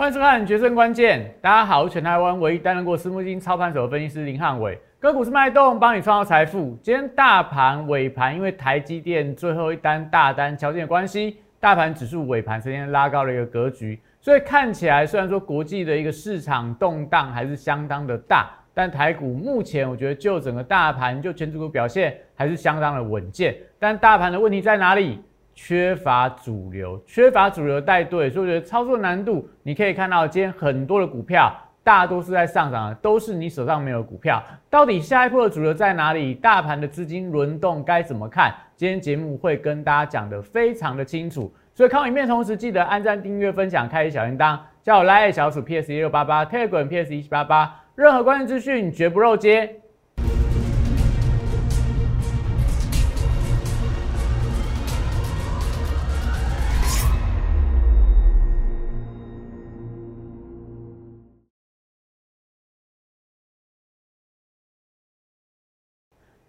欢迎收看《决胜关键》，大家好，我是全台湾唯一担任过私募基金操盘手的分析师林汉伟，个股是脉动，帮你创造财富。今天大盘尾盘，因为台积电最后一单大单敲进的关系，大盘指数尾盘呈现拉高了一个格局，所以看起来虽然说国际的一个市场动荡还是相当的大，但台股目前我觉得就整个大盘就全指股表现还是相当的稳健。但大盘的问题在哪里？缺乏主流，缺乏主流带队，所以我觉得操作难度，你可以看到今天很多的股票，大多是在上涨的，都是你手上没有股票。到底下一步的主流在哪里？大盘的资金轮动该怎么看？今天节目会跟大家讲的非常的清楚。所以看影片同时，记得按赞、订阅、分享、开启小铃铛，叫我拉小鼠 PS 一六八八，Telegram PS 一七八八，任何关键资讯绝不漏接。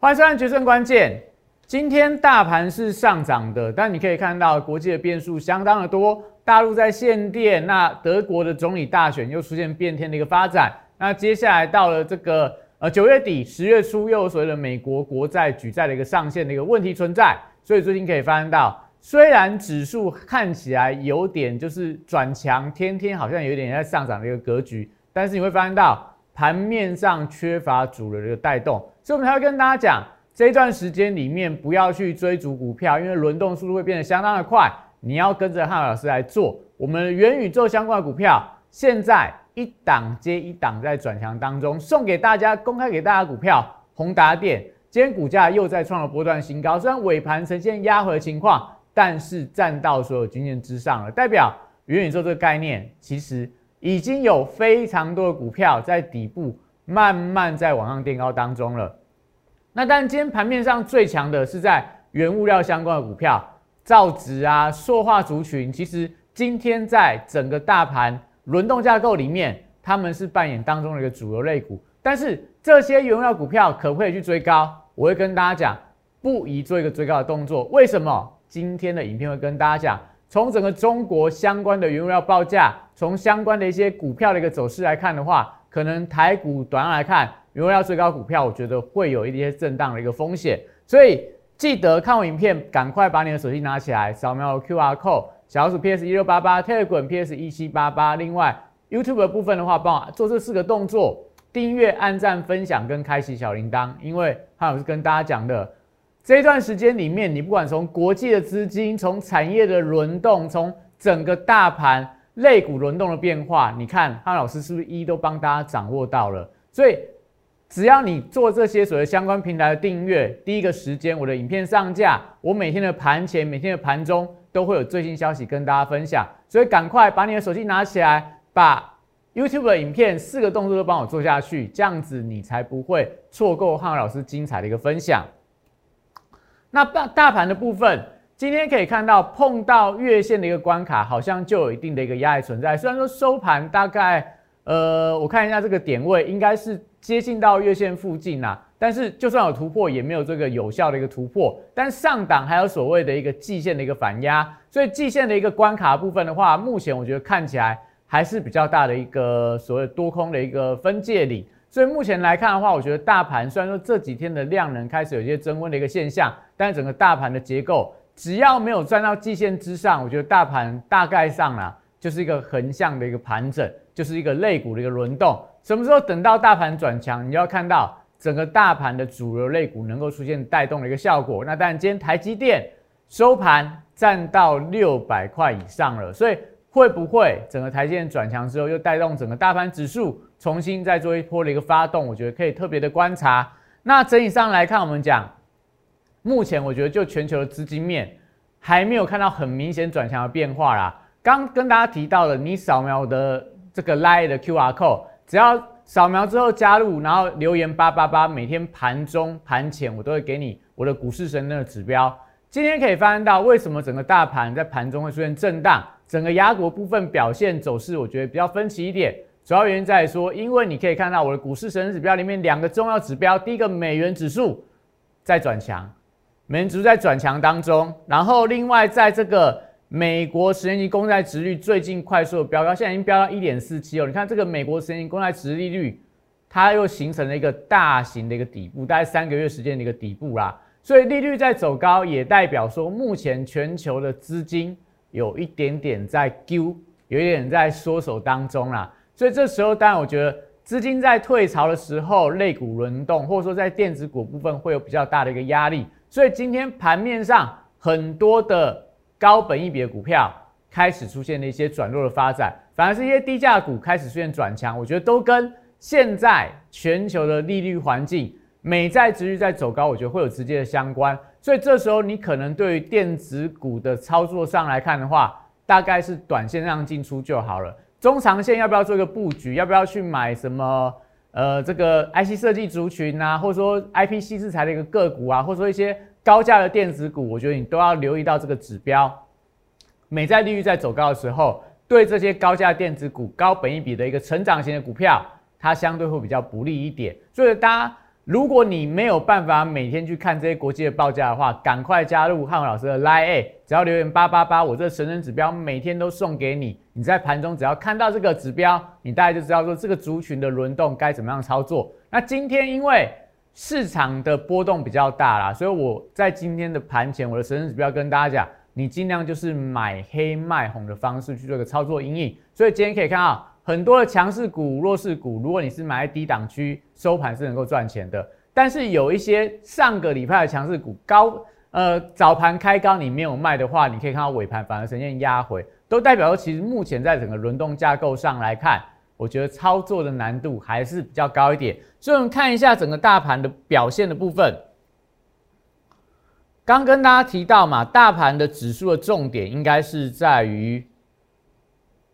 欢迎收看《决胜关键》。今天大盘是上涨的，但你可以看到国际的变数相当的多。大陆在限电，那德国的总理大选又出现变天的一个发展。那接下来到了这个呃九月底、十月初，又有所谓的美国国债举债的一个上限的一个问题存在。所以最近可以发现到，虽然指数看起来有点就是转强，天天好像有点在上涨的一个格局，但是你会发现到。盘面上缺乏主流的一个带动，所以我们才会跟大家讲，这一段时间里面不要去追逐股票，因为轮动速度会变得相当的快。你要跟着汉老师来做我们元宇宙相关的股票，现在一档接一档在转强当中，送给大家公开给大家股票，宏达电今天股价又在创了波段新高，虽然尾盘呈现压回的情况，但是站到所有均线之上了，代表元宇宙这个概念其实。已经有非常多的股票在底部慢慢在往上垫高当中了。那但今天盘面上最强的是在原物料相关的股票，造纸啊、塑化族群，其实今天在整个大盘轮动架构里面，他们是扮演当中的一个主流类股。但是这些原物料股票可不可以去追高？我会跟大家讲，不宜做一个追高的动作。为什么？今天的影片会跟大家讲。从整个中国相关的原物料报价，从相关的一些股票的一个走势来看的话，可能台股短来看，原料最高股票，我觉得会有一些震荡的一个风险。所以记得看完影片，赶快把你的手机拿起来，扫描 Q R code，小鼠 P S 一六八八，Telegram P S 一七八八。另外 YouTube 的部分的话，帮我做这四个动作：订阅、按赞、分享跟开启小铃铛。因为还有是跟大家讲的。这一段时间里面，你不管从国际的资金、从产业的轮动、从整个大盘肋骨轮动的变化，你看汉老师是不是一都帮大家掌握到了？所以只要你做这些所谓相关平台的订阅，第一个时间我的影片上架，我每天的盘前、每天的盘中都会有最新消息跟大家分享。所以赶快把你的手机拿起来，把 YouTube 的影片四个动作都帮我做下去，这样子你才不会错过汉老师精彩的一个分享。那大大盘的部分，今天可以看到碰到月线的一个关卡，好像就有一定的一个压力存在。虽然说收盘大概，呃，我看一下这个点位应该是接近到月线附近啦，但是就算有突破，也没有这个有效的一个突破。但上档还有所谓的一个季线的一个反压，所以季线的一个关卡部分的话，目前我觉得看起来还是比较大的一个所谓多空的一个分界里。所以目前来看的话，我觉得大盘虽然说这几天的量能开始有一些增温的一个现象，但是整个大盘的结构只要没有站到季线之上，我觉得大盘大概上啊就是一个横向的一个盘整，就是一个类股的一个轮动。什么时候等到大盘转强，你要看到整个大盘的主流类股能够出现带动的一个效果。那当然，今天台积电收盘站到六百块以上了，所以会不会整个台积电转强之后又带动整个大盘指数？重新再做一波的一个发动，我觉得可以特别的观察。那整体上来看，我们讲，目前我觉得就全球的资金面还没有看到很明显转强的变化啦。刚跟大家提到了，你扫描的这个 Line 的 QR code，只要扫描之后加入，然后留言八八八，每天盘中盘前我都会给你我的股市神的指标。今天可以发现到，为什么整个大盘在盘中会出现震荡，整个雅股部分表现走势，我觉得比较分歧一点。主要原因在说，因为你可以看到我的股市神指标里面两个重要指标，第一个美元指数在转强，美元指数在转强当中，然后另外在这个美国十年期公债殖率最近快速的飙高，现在已经飙到一点四七哦。你看这个美国十年期公债殖利率，它又形成了一个大型的一个底部，大概三个月时间的一个底部啦。所以利率在走高，也代表说目前全球的资金有一点点在丢，有一点在缩手当中啦。所以这时候，当然我觉得资金在退潮的时候，类股轮动，或者说在电子股部分会有比较大的一个压力。所以今天盘面上很多的。高本益比的股票开始出现了一些转弱的发展，反而是一些低价股开始出现转强，我觉得都跟现在全球的利率环境、美债值率在走高，我觉得会有直接的相关。所以这时候你可能对于电子股的操作上来看的话，大概是短线上进出就好了。中长线要不要做一个布局？要不要去买什么？呃，这个 IC 设计族群啊，或者说 IP 系制裁的一个个股啊，或者说一些。高价的电子股，我觉得你都要留意到这个指标。美债利率在走高的时候，对这些高价电子股、高本益比的一个成长型的股票，它相对会比较不利一点。所以，大家如果你没有办法每天去看这些国际的报价的话，赶快加入汉文老师的 Line，只要留言八八八，我这神人指标每天都送给你。你在盘中只要看到这个指标，你大概就知道说这个族群的轮动该怎么样操作。那今天因为市场的波动比较大啦，所以我在今天的盘前，我的神圣指标跟大家讲，你尽量就是买黑卖红的方式去做个操作阴影。所以今天可以看到很多的强势股、弱势股，如果你是买在低档区，收盘是能够赚钱的。但是有一些上个礼拜的强势股高，呃，早盘开高你没有卖的话，你可以看到尾盘反而呈现压回，都代表说其实目前在整个轮动架构上来看。我觉得操作的难度还是比较高一点，所以我们看一下整个大盘的表现的部分。刚跟大家提到嘛，大盘的指数的重点应该是在于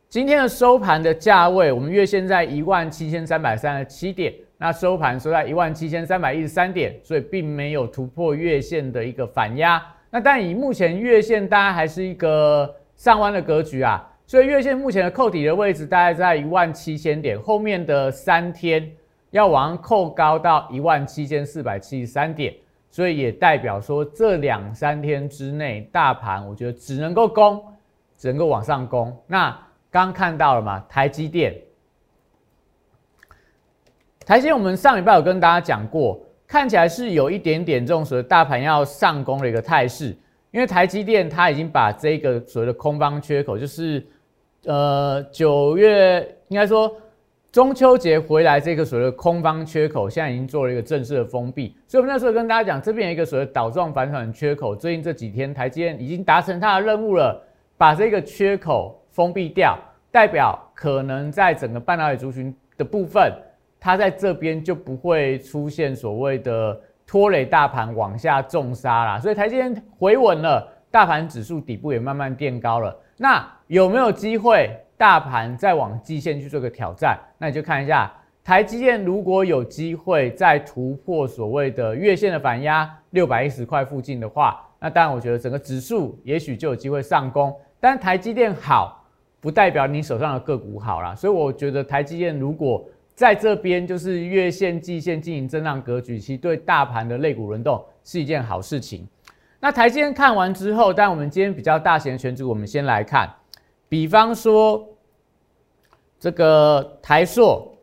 今天的收盘的价位，我们月线在一万七千三百三十七点，那收盘收在一万七千三百一十三点，所以并没有突破月线的一个反压。那但以目前月线，大家还是一个上弯的格局啊。所以月线目前的扣底的位置大概在一万七千点，后面的三天要往上扣高到一万七千四百七十三点，所以也代表说这两三天之内大盘我觉得只能够攻，只能够往上攻。那刚看到了嘛，台积电，台积电我们上礼拜有跟大家讲过，看起来是有一点点这种所谓大盘要上攻的一个态势，因为台积电它已经把这个所谓的空方缺口就是。呃，九月应该说中秋节回来，这个所谓的空方缺口现在已经做了一个正式的封闭。所以，我们那时候跟大家讲，这边有一个所谓倒状反转缺口，最近这几天台积电已经达成它的任务了，把这个缺口封闭掉，代表可能在整个半导体族群的部分，它在这边就不会出现所谓的拖累大盘往下重杀啦。所以，台积电回稳了，大盘指数底部也慢慢垫高了。那有没有机会大盘再往季线去做个挑战？那你就看一下台积电，如果有机会再突破所谓的月线的反压六百一十块附近的话，那当然我觉得整个指数也许就有机会上攻。但台积电好，不代表你手上的个股好啦。所以我觉得台积电如果在这边就是月线、季线进行震荡格局，其实对大盘的类股轮动是一件好事情。那台积电看完之后，但我们今天比较大型的选组，我们先来看，比方说这个台硕，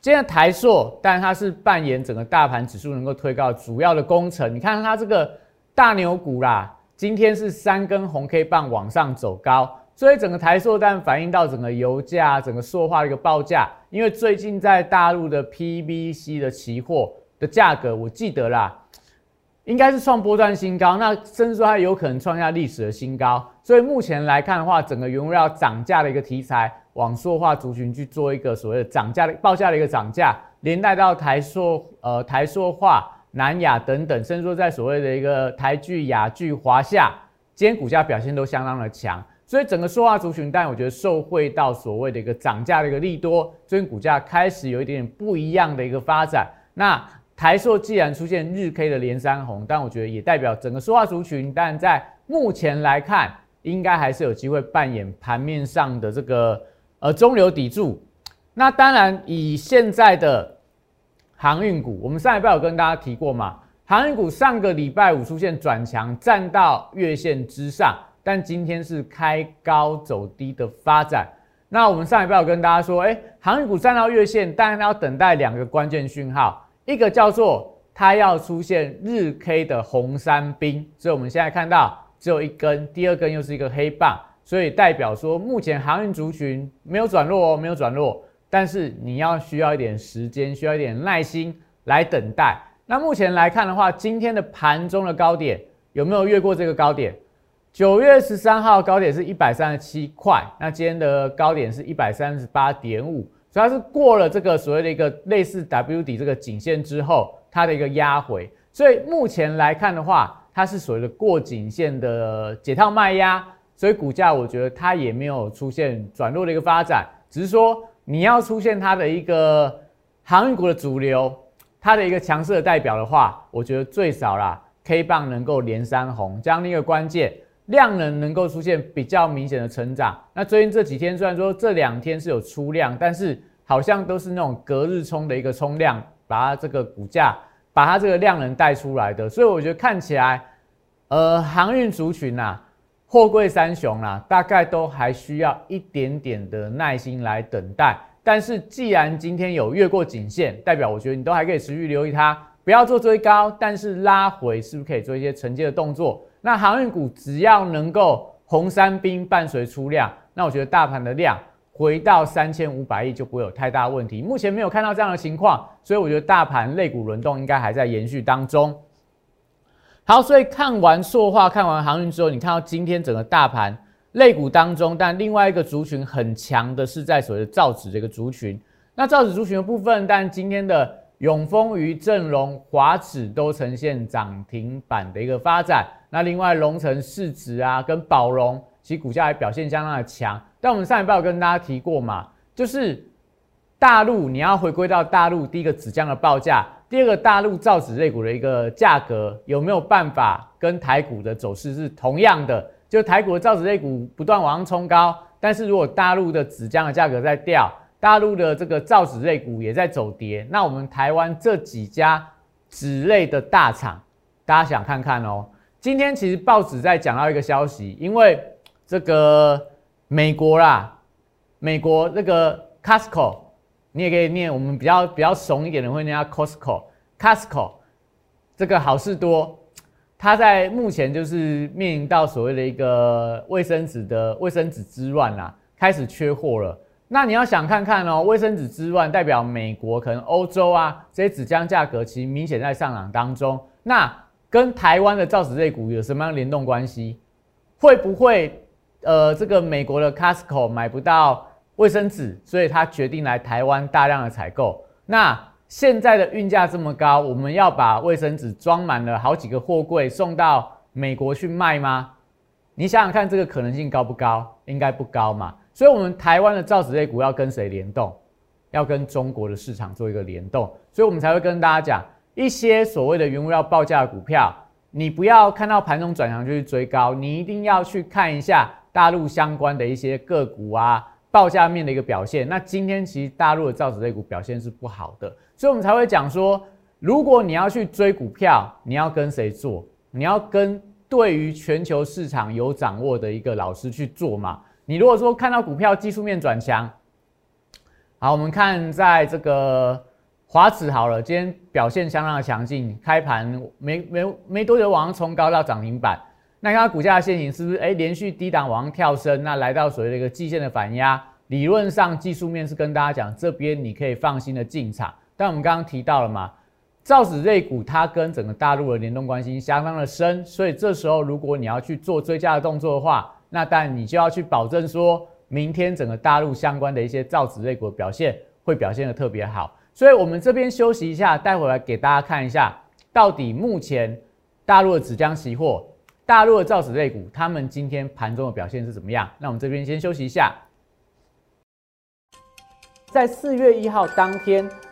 今天台硕，但它是扮演整个大盘指数能够推高主要的工程。你看它这个大牛股啦，今天是三根红 K 棒往上走高，所以整个台塑但反映到整个油价、整个塑化的一个报价，因为最近在大陆的 PVC 的期货的价格，我记得啦。应该是创波段新高，那甚至说它有可能创下历史的新高。所以目前来看的话，整个原物料涨价的一个题材，往塑化族群去做一个所谓的涨价的报价的一个涨价，连带到台塑、呃台塑化、南亚等等，甚至说在所谓的一个台聚、亚聚、华夏，今天股价表现都相当的强。所以整个塑化族群，但我觉得受惠到所谓的一个涨价的一个利多，最近股价开始有一点点不一样的一个发展。那台塑既然出现日 K 的连三红，但我觉得也代表整个塑化族群，但在目前来看，应该还是有机会扮演盘面上的这个呃中流砥柱。那当然，以现在的航运股，我们上礼拜有跟大家提过嘛，航运股上个礼拜五出现转强，站到月线之上，但今天是开高走低的发展。那我们上一拜有跟大家说，哎，航运股站到月线，当然要等待两个关键讯号，一个叫做它要出现日 K 的红三兵，所以我们现在看到只有一根，第二根又是一个黑棒，所以代表说目前航运族群没有转弱哦，没有转弱，但是你要需要一点时间，需要一点耐心来等待。那目前来看的话，今天的盘中的高点。有没有越过这个高点？九月十三号高点是一百三十七块，那今天的高点是一百三十八点五，主要是过了这个所谓的一个类似 W 底这个颈线之后，它的一个压回。所以目前来看的话，它是所谓的过颈线的解套卖压，所以股价我觉得它也没有出现转弱的一个发展，只是说你要出现它的一个航运股的主流，它的一个强势的代表的话，我觉得最少啦。K 棒能够连三红，这样的一个关键量能能够出现比较明显的成长。那最近这几天虽然说这两天是有出量，但是好像都是那种隔日冲的一个冲量，把它这个股价把它这个量能带出来的。所以我觉得看起来，呃，航运族群呐，货柜三雄啦，大概都还需要一点点的耐心来等待。但是既然今天有越过颈线，代表我觉得你都还可以持续留意它。不要做追高，但是拉回是不是可以做一些承接的动作？那航运股只要能够红三兵伴随出量，那我觉得大盘的量回到三千五百亿就不会有太大问题。目前没有看到这样的情况，所以我觉得大盘类股轮动应该还在延续当中。好，所以看完塑化、看完航运之后，你看到今天整个大盘类股当中，但另外一个族群很强的是在所谓的造纸这个族群。那造纸族群的部分，但今天的。永丰、余正荣、华指都呈现涨停板的一个发展。那另外龙城市值啊，跟宝龙其股价也表现相当的强。但我们上一报跟大家提过嘛，就是大陆你要回归到大陆，第一个纸浆的报价，第二个大陆造纸类股的一个价格有没有办法跟台股的走势是同样的？就台股的造纸类股不断往上冲高，但是如果大陆的纸浆的价格在掉。大陆的这个造纸类股也在走跌，那我们台湾这几家纸类的大厂，大家想看看哦。今天其实报纸在讲到一个消息，因为这个美国啦，美国那个 Costco，你也可以念，我们比较比较怂一点的会念 Costco，Costco 这个好事多，它在目前就是面临到所谓的一个卫生纸的卫生纸之乱啦，开始缺货了。那你要想看看哦，卫生纸之乱代表美国可能欧洲啊这些纸浆价格其实明显在上涨当中。那跟台湾的造纸类股有什么样联动关系？会不会呃这个美国的 Costco 买不到卫生纸，所以他决定来台湾大量的采购？那现在的运价这么高，我们要把卫生纸装满了好几个货柜送到美国去卖吗？你想想看，这个可能性高不高？应该不高嘛。所以，我们台湾的造纸类股要跟谁联动？要跟中国的市场做一个联动，所以我们才会跟大家讲，一些所谓的原物料报价的股票，你不要看到盘中转强就去追高，你一定要去看一下大陆相关的一些个股啊，报价面的一个表现。那今天其实大陆的造纸类股表现是不好的，所以我们才会讲说，如果你要去追股票，你要跟谁做？你要跟对于全球市场有掌握的一个老师去做嘛？你如果说看到股票技术面转强，好，我们看在这个华指好了，今天表现相当的强劲，开盘没没没多久往上冲高到涨停板，那看股价的线型是不是哎连续低档往上跳升，那来到所谓的一个季线的反压，理论上技术面是跟大家讲这边你可以放心的进场，但我们刚刚提到了嘛，造纸类股它跟整个大陆的联动关系相当的深，所以这时候如果你要去做追加的动作的话，那但你就要去保证说，明天整个大陆相关的一些造纸类股的表现会表现的特别好。所以我们这边休息一下，待会来给大家看一下，到底目前大陆的纸浆期货、大陆的造纸类股，他们今天盘中的表现是怎么样？那我们这边先休息一下，在四月一号当天。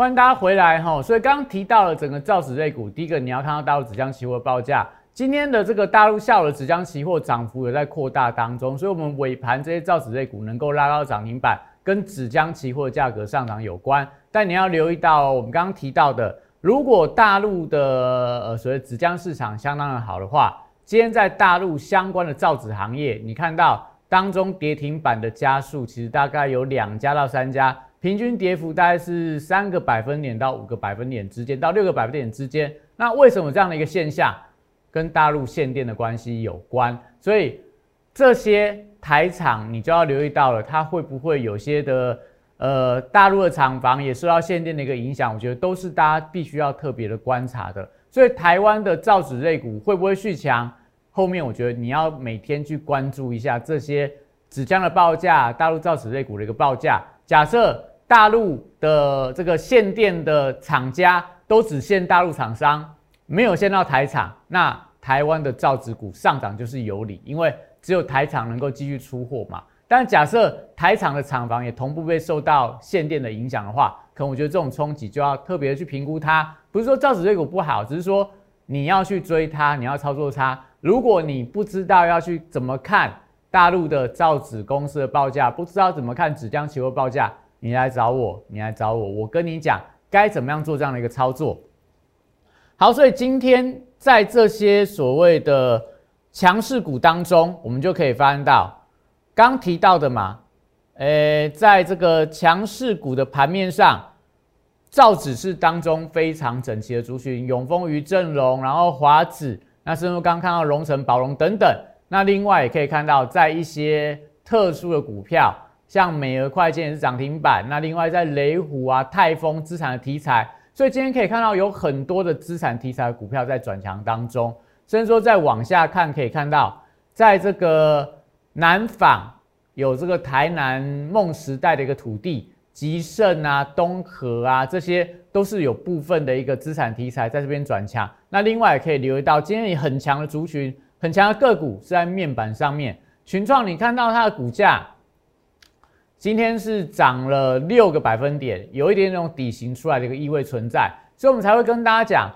欢迎大家回来哈，所以刚刚提到了整个造纸类股，第一个你要看到大陆纸浆期货报价。今天的这个大陆下午的纸浆期货涨幅也在扩大当中，所以，我们尾盘这些造纸类股能够拉到涨停板，跟纸浆期货价格上涨有关。但你要留意到，我们刚刚提到的，如果大陆的呃所谓纸浆市场相当的好的话，今天在大陆相关的造纸行业，你看到当中跌停板的家数，其实大概有两家到三家，平均跌幅大概是三个百分点到五个百分点之间，到六个百分点之间。那为什么这样的一个现象？跟大陆限电的关系有关，所以这些台厂你就要留意到了，它会不会有些的呃大陆的厂房也受到限电的一个影响？我觉得都是大家必须要特别的观察的。所以台湾的造纸类股会不会续强？后面我觉得你要每天去关注一下这些纸浆的报价，大陆造纸类股的一个报价。假设大陆的这个限电的厂家都只限大陆厂商。没有限到台厂，那台湾的造纸股上涨就是有理，因为只有台厂能够继续出货嘛。但假设台厂的厂房也同步被受到限电的影响的话，可能我觉得这种冲击就要特别去评估它。不是说造纸类股不好，只是说你要去追它，你要操作它。如果你不知道要去怎么看大陆的造纸公司的报价，不知道怎么看纸浆期货报价，你来找我，你来找我，我跟你讲该怎么样做这样的一个操作。好，所以今天在这些所谓的强势股当中，我们就可以发现到刚提到的嘛，呃，在这个强势股的盘面上，造纸是当中非常整齐的族群，永丰、余正荣，然后华子，那甚至刚看到荣成、宝龙等等。那另外也可以看到，在一些特殊的股票，像美俄快件也是涨停板。那另外在雷虎啊、泰丰资产的题材。所以今天可以看到有很多的资产题材的股票在转强当中，甚至说再往下看可以看到，在这个南纺有这个台南梦时代的一个土地，吉盛啊、东河啊，这些都是有部分的一个资产题材在这边转强。那另外也可以留意到，今天也很强的族群、很强的个股是在面板上面，群创你看到它的股价。今天是涨了六个百分点，有一点那种底型出来的一个意味存在，所以我们才会跟大家讲，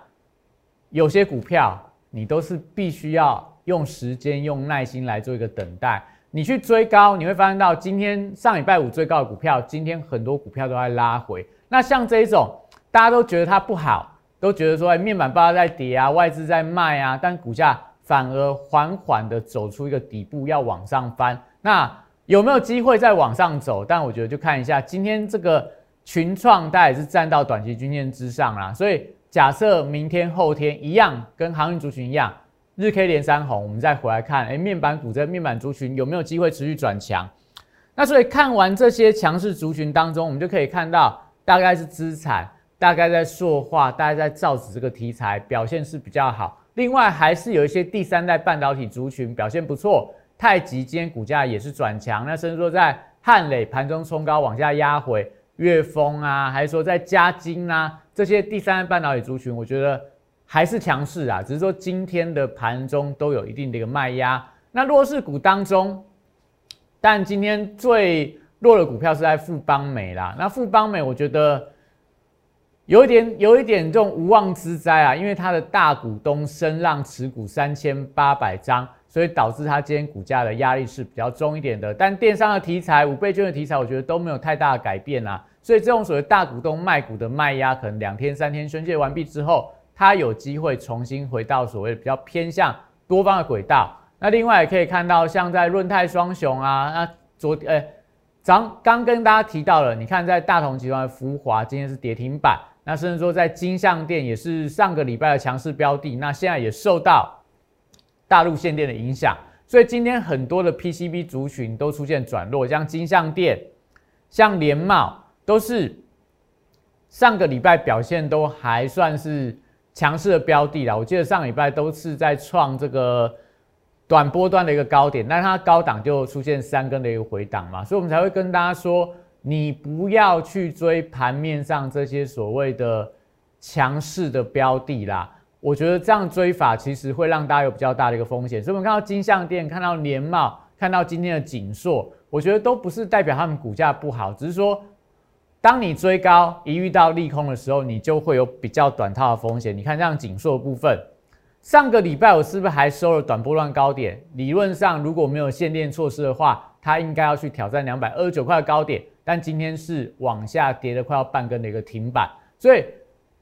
有些股票你都是必须要用时间、用耐心来做一个等待。你去追高，你会发现到今天上礼拜五最高的股票，今天很多股票都在拉回。那像这一种，大家都觉得它不好，都觉得说哎面板包在跌啊，外资在卖啊，但股价反而缓缓的走出一个底部，要往上翻。那有没有机会再往上走？但我觉得就看一下今天这个群创，它也是站到短期均线之上啦。所以假设明天、后天一样，跟航运族群一样，日 K 连三红，我们再回来看，哎，面板股这面板族群有没有机会持续转强？那所以看完这些强势族群当中，我们就可以看到，大概是资产，大概在塑化，大概在造纸这个题材表现是比较好。另外还是有一些第三代半导体族群表现不错。太极今天股价也是转强，那甚至说在汉磊盘中冲高往下压回，岳峰啊，还是说在嘉金啊这些第三半导体族群，我觉得还是强势啊，只是说今天的盘中都有一定的一个卖压。那弱势股当中，但今天最弱的股票是在富邦美啦。那富邦美，我觉得有一点有一点这种无妄之灾啊，因为它的大股东声浪持股三千八百张，所以导致它今天股价的压力是比较重一点的。但电商的题材、五倍券的题材，我觉得都没有太大的改变啊。所以这种所谓大股东卖股的卖压，可能两天三天宣泄完毕之后，它有机会重新回到所谓比较偏向多方的轨道。那另外也可以看到，像在润泰双雄啊，那昨呃，刚刚跟大家提到了，你看在大同集团的福华今天是跌停板。那甚至说，在金象店也是上个礼拜的强势标的，那现在也受到大陆限电的影响，所以今天很多的 PCB 族群都出现转弱，像金相店、像联茂都是上个礼拜表现都还算是强势的标的啦。我记得上礼拜都是在创这个短波段的一个高点，但它高档就出现三根的一个回档嘛，所以我们才会跟大家说。你不要去追盘面上这些所谓的强势的标的啦，我觉得这样追法其实会让大家有比较大的一个风险。所以，我们看到金相店、看到联茂、看到今天的锦硕，我觉得都不是代表他们股价不好，只是说，当你追高一遇到利空的时候，你就会有比较短套的风险。你看，像锦硕部分，上个礼拜我是不是还收了短波段高点？理论上如果没有限电措施的话，它应该要去挑战两百二十九块的高点。但今天是往下跌了快要半根的一个停板，所以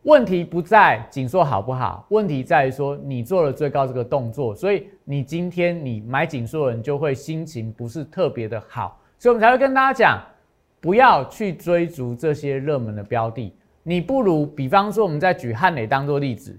问题不在紧缩好不好，问题在于说你做了最高这个动作，所以你今天你买紧缩的人就会心情不是特别的好，所以我们才会跟大家讲，不要去追逐这些热门的标的，你不如比方说我们再举汉磊当做例子，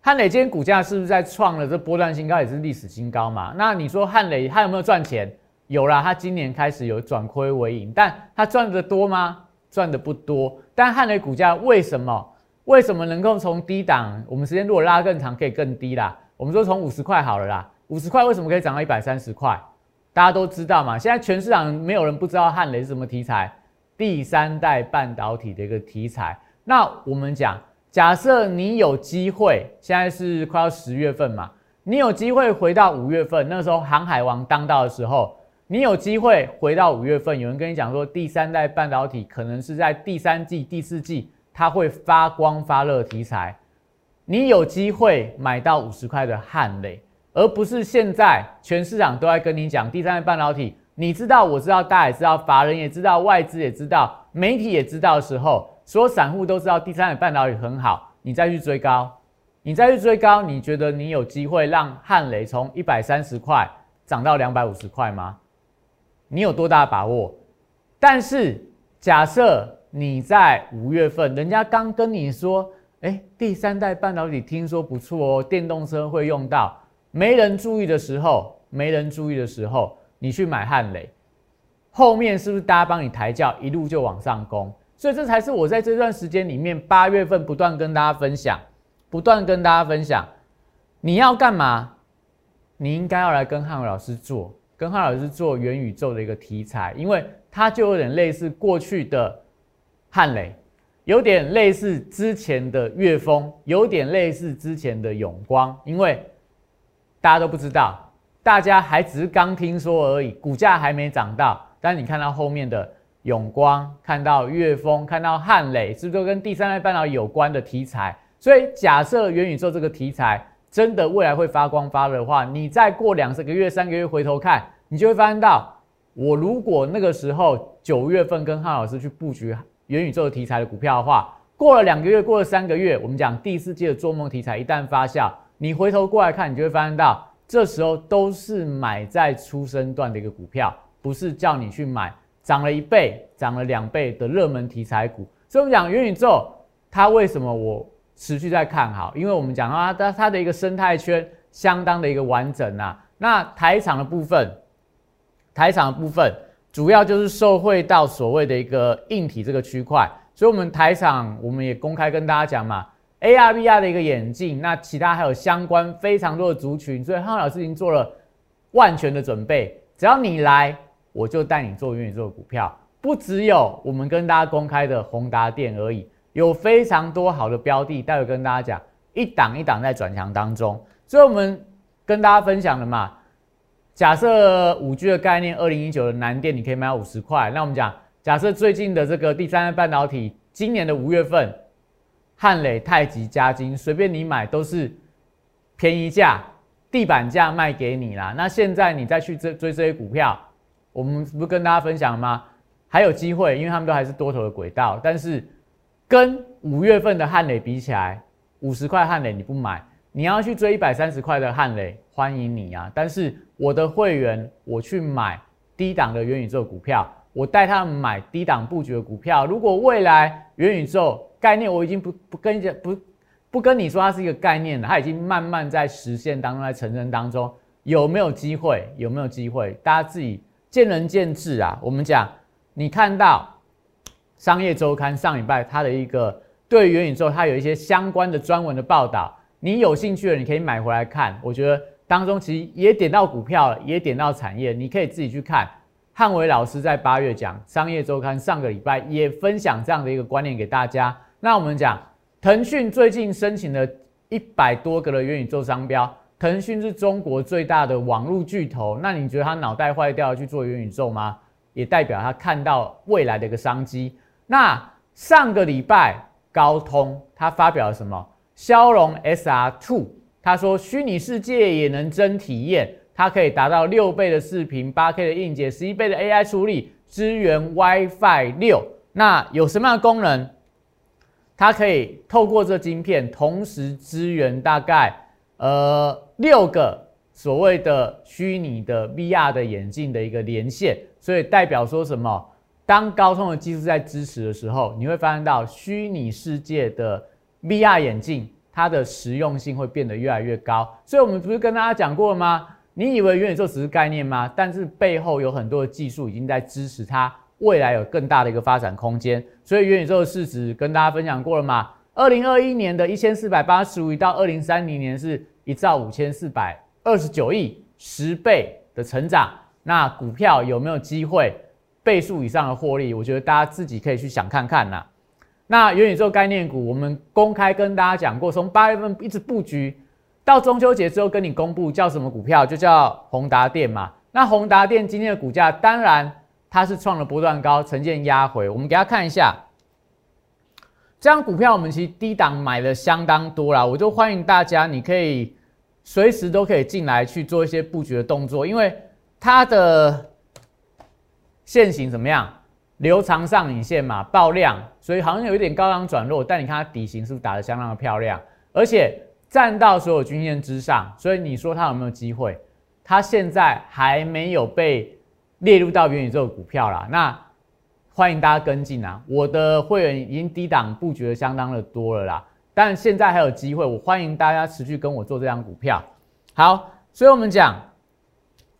汉磊今天股价是不是在创了这波段新高，也是历史新高嘛？那你说汉磊他有没有赚钱？有啦，他今年开始有转亏为盈，但他赚的多吗？赚的不多。但汉雷股价为什么为什么能够从低档？我们时间如果拉更长，可以更低啦。我们说从五十块好了啦，五十块为什么可以涨到一百三十块？大家都知道嘛。现在全市场没有人不知道汉雷是什么题材，第三代半导体的一个题材。那我们讲，假设你有机会，现在是快要十月份嘛，你有机会回到五月份，那时候航海王当道的时候。你有机会回到五月份，有人跟你讲说，第三代半导体可能是在第三季、第四季，它会发光发热题材。你有机会买到五十块的汉雷，而不是现在全市场都在跟你讲第三代半导体。你知道，我知道，大家也知道，法人也知道，外资也知道，媒体也知道的时候，所有散户都知道第三代半导体很好，你再去追高，你再去追高，你觉得你有机会让汉雷从一百三十块涨到两百五十块吗？你有多大把握？但是假设你在五月份，人家刚跟你说，哎，第三代半导体听说不错哦，电动车会用到，没人注意的时候，没人注意的时候，你去买汉雷，后面是不是大家帮你抬轿，一路就往上攻？所以这才是我在这段时间里面，八月份不断跟大家分享，不断跟大家分享，你要干嘛？你应该要来跟汉伟老师做。跟汉老师做元宇宙的一个题材，因为它就有点类似过去的汉雷，有点类似之前的岳峰，有点类似之前的永光。因为大家都不知道，大家还只是刚听说而已，股价还没涨到。但你看到后面的永光，看到岳峰，看到汉磊，是不是都跟第三代半导体有关的题材？所以假设元宇宙这个题材。真的未来会发光发热的话，你再过两三个月、三个月回头看，你就会发现到，我如果那个时候九月份跟汉老师去布局元宇宙题材的股票的话，过了两个月、过了三个月，我们讲第四季的做梦题材一旦发酵，你回头过来看，你就会发现到，这时候都是买在出生段的一个股票，不是叫你去买涨了一倍、涨了两倍的热门题材股。所以，我们讲元宇宙，它为什么我？持续在看好，因为我们讲啊它它的一个生态圈相当的一个完整啊。那台厂的部分，台厂的部分主要就是受惠到所谓的一个硬体这个区块，所以我们台厂我们也公开跟大家讲嘛，AR VR 的一个眼镜，那其他还有相关非常多的族群，所以汉老师已经做了万全的准备，只要你来，我就带你做元宇宙股票，不只有我们跟大家公开的宏达电而已。有非常多好的标的，待会跟大家讲，一档一档在转强当中。所以我们跟大家分享了嘛，假设五 G 的概念，二零一九的南电你可以买五十块，那我们讲假设最近的这个第三代半导体，今年的五月份，汉磊、太极、嘉金，随便你买都是便宜价、地板价卖给你啦。那现在你再去追追这些股票，我们不是跟大家分享吗？还有机会，因为他们都还是多头的轨道，但是跟五月份的汉磊比起来，五十块汉磊你不买，你要去追一百三十块的汉磊，欢迎你啊！但是我的会员，我去买低档的元宇宙股票，我带他们买低档布局的股票。如果未来元宇宙概念，我已经不不跟你不不跟你说它是一个概念了，它已经慢慢在实现当中，在成真当中，有没有机会？有没有机会？大家自己见仁见智啊！我们讲。你看到商业周刊上礼拜它的一个对元宇宙，它有一些相关的专文的报道，你有兴趣的，你可以买回来看。我觉得当中其实也点到股票了，也点到产业，你可以自己去看。汉伟老师在八月讲商业周刊，上个礼拜也分享这样的一个观念给大家。那我们讲腾讯最近申请了一百多个的元宇宙商标，腾讯是中国最大的网络巨头，那你觉得他脑袋坏掉去做元宇宙吗？也代表他看到未来的一个商机。那上个礼拜高通它发表了什么？骁龙 SR Two，他说虚拟世界也能真体验，它可以达到六倍的视频、八 K 的硬件、十一倍的 AI 处理，支援 WiFi 六。那有什么样的功能？它可以透过这晶片，同时支援大概呃六个所谓的虚拟的 VR 的眼镜的一个连线。所以代表说什么？当高通的技术在支持的时候，你会发现到虚拟世界的 VR 眼镜，它的实用性会变得越来越高。所以我们不是跟大家讲过了吗？你以为元宇宙只是概念吗？但是背后有很多的技术已经在支持它，未来有更大的一个发展空间。所以元宇宙的市值跟大家分享过了吗？二零二一年的一千四百八十五亿到二零三零年是一兆五千四百二十九亿，十倍的成长。那股票有没有机会倍数以上的获利？我觉得大家自己可以去想看看呐。那元宇宙概念股，我们公开跟大家讲过，从八月份一直布局到中秋节之后，跟你公布叫什么股票，就叫宏达电嘛。那宏达电今天的股价，当然它是创了波段高，呈现压回。我们给大家看一下，这张股票我们其实低档买了相当多啦，我就欢迎大家，你可以随时都可以进来去做一些布局的动作，因为。它的线型怎么样？留长上影线嘛，爆量，所以好像有一点高档转弱。但你看它底型是不是打得相当的漂亮？而且站到所有均线之上，所以你说它有没有机会？它现在还没有被列入到元宇宙股票啦。那欢迎大家跟进啊！我的会员已经低档布局的相当的多了啦，但现在还有机会，我欢迎大家持续跟我做这张股票。好，所以我们讲。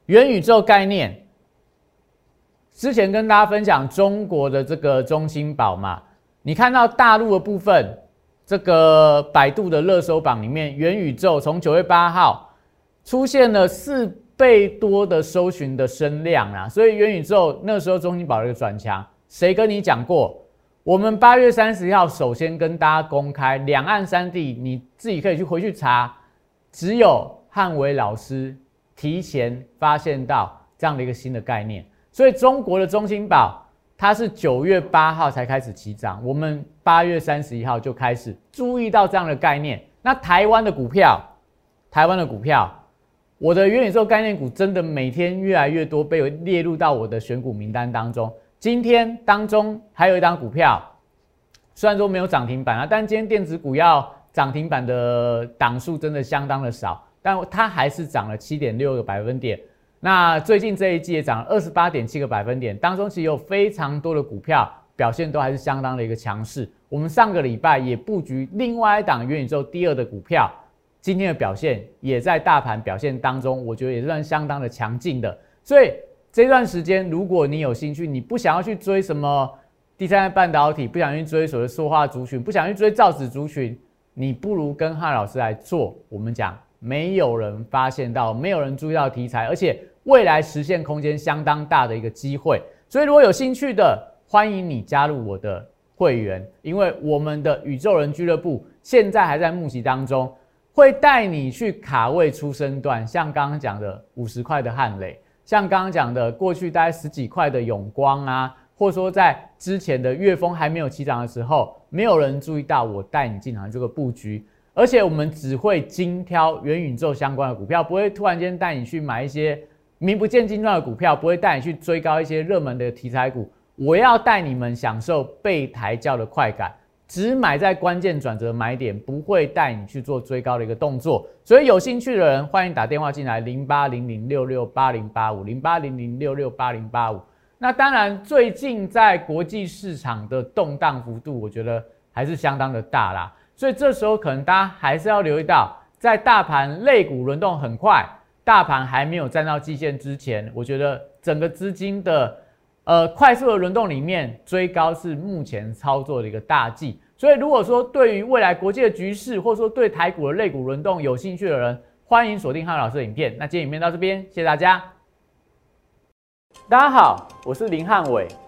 元宇宙概念，之前跟大家分享中国的这个中芯宝嘛，你看到大陆的部分，这个百度的热搜榜里面，元宇宙从九月八号出现了四倍多的搜寻的声量啊，所以元宇宙那时候中芯宝的一个转强，谁跟你讲过？我们八月三十号首先跟大家公开两岸三地，你自己可以去回去查，只有汉伟老师。提前发现到这样的一个新的概念，所以中国的中芯宝它是九月八号才开始起涨，我们八月三十一号就开始注意到这样的概念。那台湾的股票，台湾的股票，我的元宇宙概念股真的每天越来越多被列入到我的选股名单当中。今天当中还有一张股票，虽然说没有涨停板啊，但今天电子股要涨停板的档数真的相当的少。但它还是涨了七点六个百分点。那最近这一季也涨了二十八点七个百分点，当中其实有非常多的股票表现都还是相当的一个强势。我们上个礼拜也布局另外一档元宇宙第二的股票，今天的表现也在大盘表现当中，我觉得也算相当的强劲的。所以这段时间，如果你有兴趣，你不想要去追什么第三代半导体，不想去追所谓塑化族群，不想去追造纸族群，你不如跟汉老师来做。我们讲。没有人发现到，没有人注意到题材，而且未来实现空间相当大的一个机会。所以如果有兴趣的，欢迎你加入我的会员，因为我们的宇宙人俱乐部现在还在募集当中，会带你去卡位出生段，像刚刚讲的五十块的汉雷，像刚刚讲的过去大概十几块的永光啊，或者说在之前的月峰还没有起涨的时候，没有人注意到我带你进场这个布局。而且我们只会精挑元宇宙相关的股票，不会突然间带你去买一些名不见经传的股票，不会带你去追高一些热门的题材股。我要带你们享受被抬轿的快感，只买在关键转折买点，不会带你去做追高的一个动作。所以有兴趣的人，欢迎打电话进来，零八零零六六八零八五，零八零零六六八零八五。那当然，最近在国际市场的动荡幅度，我觉得还是相当的大啦。所以这时候可能大家还是要留意到，在大盘类股轮动很快，大盘还没有站到季线之前，我觉得整个资金的呃快速的轮动里面，追高是目前操作的一个大忌。所以如果说对于未来国际的局势，或者说对台股的类股轮动有兴趣的人，欢迎锁定汉老师的影片。那今天影片到这边，谢谢大家。大家好，我是林汉伟。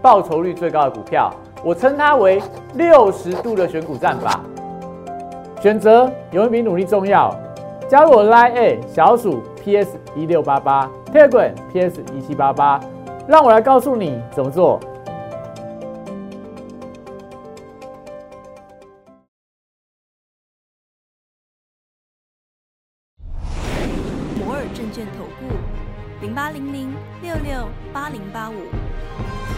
报酬率最高的股票，我称它为六十度的选股战法。选择有没比努力重要？加入我 Line A 小鼠 PS 一六八八，Telegram PS 一七八八，让我来告诉你怎么做。摩尔证券投顾零八零零六六八零八五。